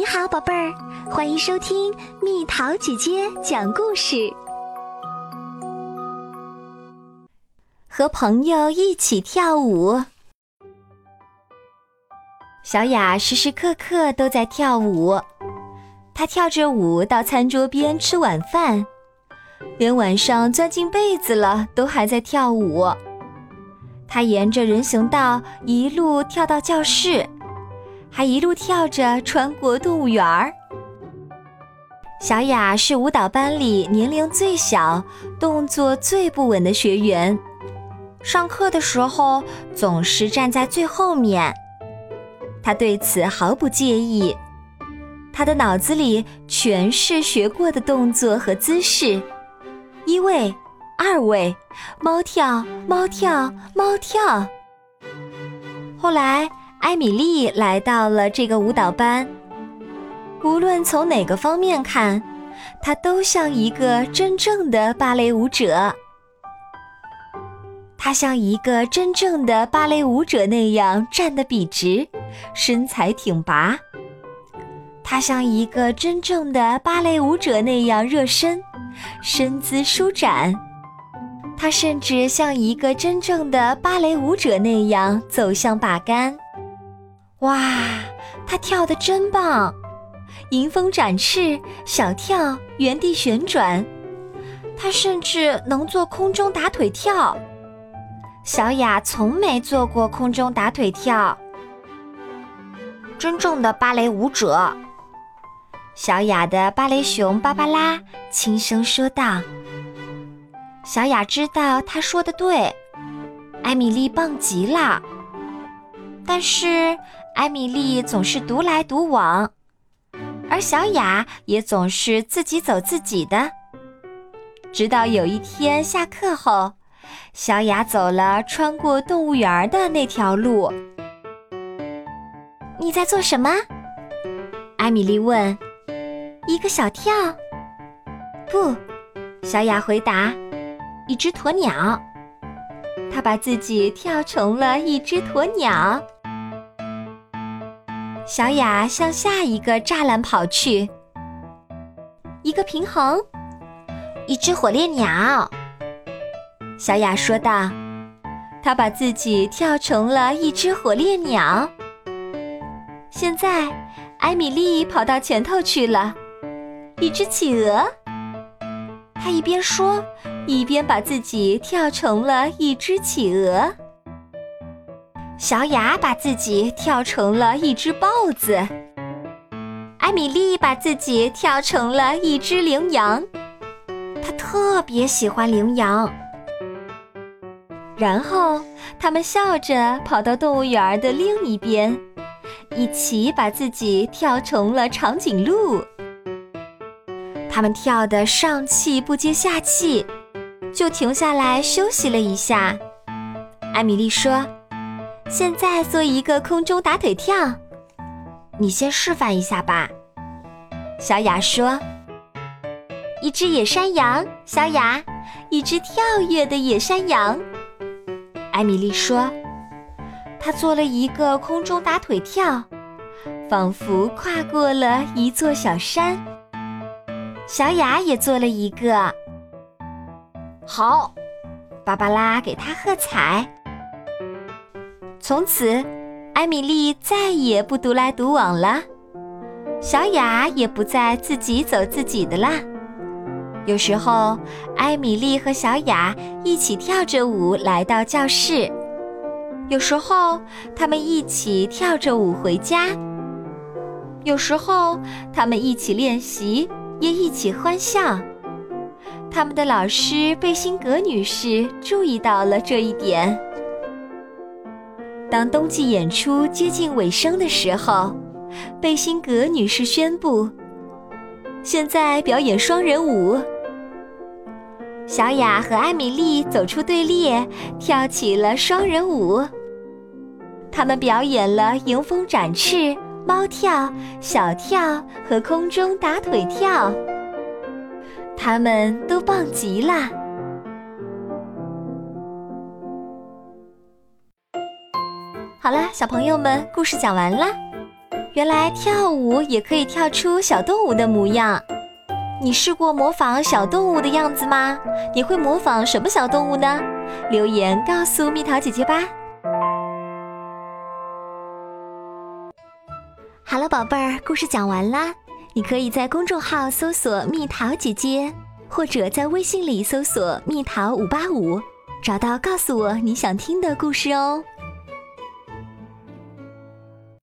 你好，宝贝儿，欢迎收听蜜桃姐姐讲故事。和朋友一起跳舞，小雅时时刻刻都在跳舞。她跳着舞到餐桌边吃晚饭，连晚上钻进被子了都还在跳舞。她沿着人行道一路跳到教室。还一路跳着穿过动物园儿。小雅是舞蹈班里年龄最小、动作最不稳的学员，上课的时候总是站在最后面。她对此毫不介意，她的脑子里全是学过的动作和姿势：一位、二位，猫跳，猫跳，猫跳。后来。艾米丽来到了这个舞蹈班。无论从哪个方面看，她都像一个真正的芭蕾舞者。她像一个真正的芭蕾舞者那样站得笔直，身材挺拔。她像一个真正的芭蕾舞者那样热身，身姿舒展。她甚至像一个真正的芭蕾舞者那样走向把杆。哇，他跳得真棒！迎风展翅、小跳、原地旋转，他甚至能做空中打腿跳。小雅从没做过空中打腿跳。真正的芭蕾舞者，小雅的芭蕾熊芭芭拉轻声说道。小雅知道他说的对，艾米丽棒极了。但是。艾米丽总是独来独往，而小雅也总是自己走自己的。直到有一天下课后，小雅走了穿过动物园的那条路。你在做什么？艾米丽问。一个小跳。不，小雅回答。一只鸵鸟。她把自己跳成了一只鸵鸟。小雅向下一个栅栏跑去。一个平衡，一只火烈鸟。小雅说道：“她把自己跳成了一只火烈鸟。”现在，艾米丽跑到前头去了。一只企鹅。她一边说，一边把自己跳成了一只企鹅。小雅把自己跳成了一只豹子，艾米丽把自己跳成了一只羚羊，她特别喜欢羚羊。然后他们笑着跑到动物园的另一边，一起把自己跳成了长颈鹿。他们跳得上气不接下气，就停下来休息了一下。艾米丽说。现在做一个空中打腿跳，你先示范一下吧。小雅说：“一只野山羊。”小雅，一只跳跃的野山羊。艾米丽说：“她做了一个空中打腿跳，仿佛跨过了一座小山。”小雅也做了一个。好，芭芭拉给她喝彩。从此，艾米丽再也不独来独往了，小雅也不再自己走自己的啦。有时候，艾米丽和小雅一起跳着舞来到教室；有时候，他们一起跳着舞回家；有时候，他们一起练习，也一起欢笑。他们的老师贝辛格女士注意到了这一点。当冬季演出接近尾声的时候，贝辛格女士宣布：“现在表演双人舞。”小雅和艾米丽走出队列，跳起了双人舞。他们表演了迎风展翅、猫跳、小跳和空中打腿跳。他们都棒极了。好了，小朋友们，故事讲完了。原来跳舞也可以跳出小动物的模样。你试过模仿小动物的样子吗？你会模仿什么小动物呢？留言告诉蜜桃姐姐吧。好了，宝贝儿，故事讲完啦。你可以在公众号搜索“蜜桃姐姐”，或者在微信里搜索“蜜桃五八五”，找到告诉我你想听的故事哦。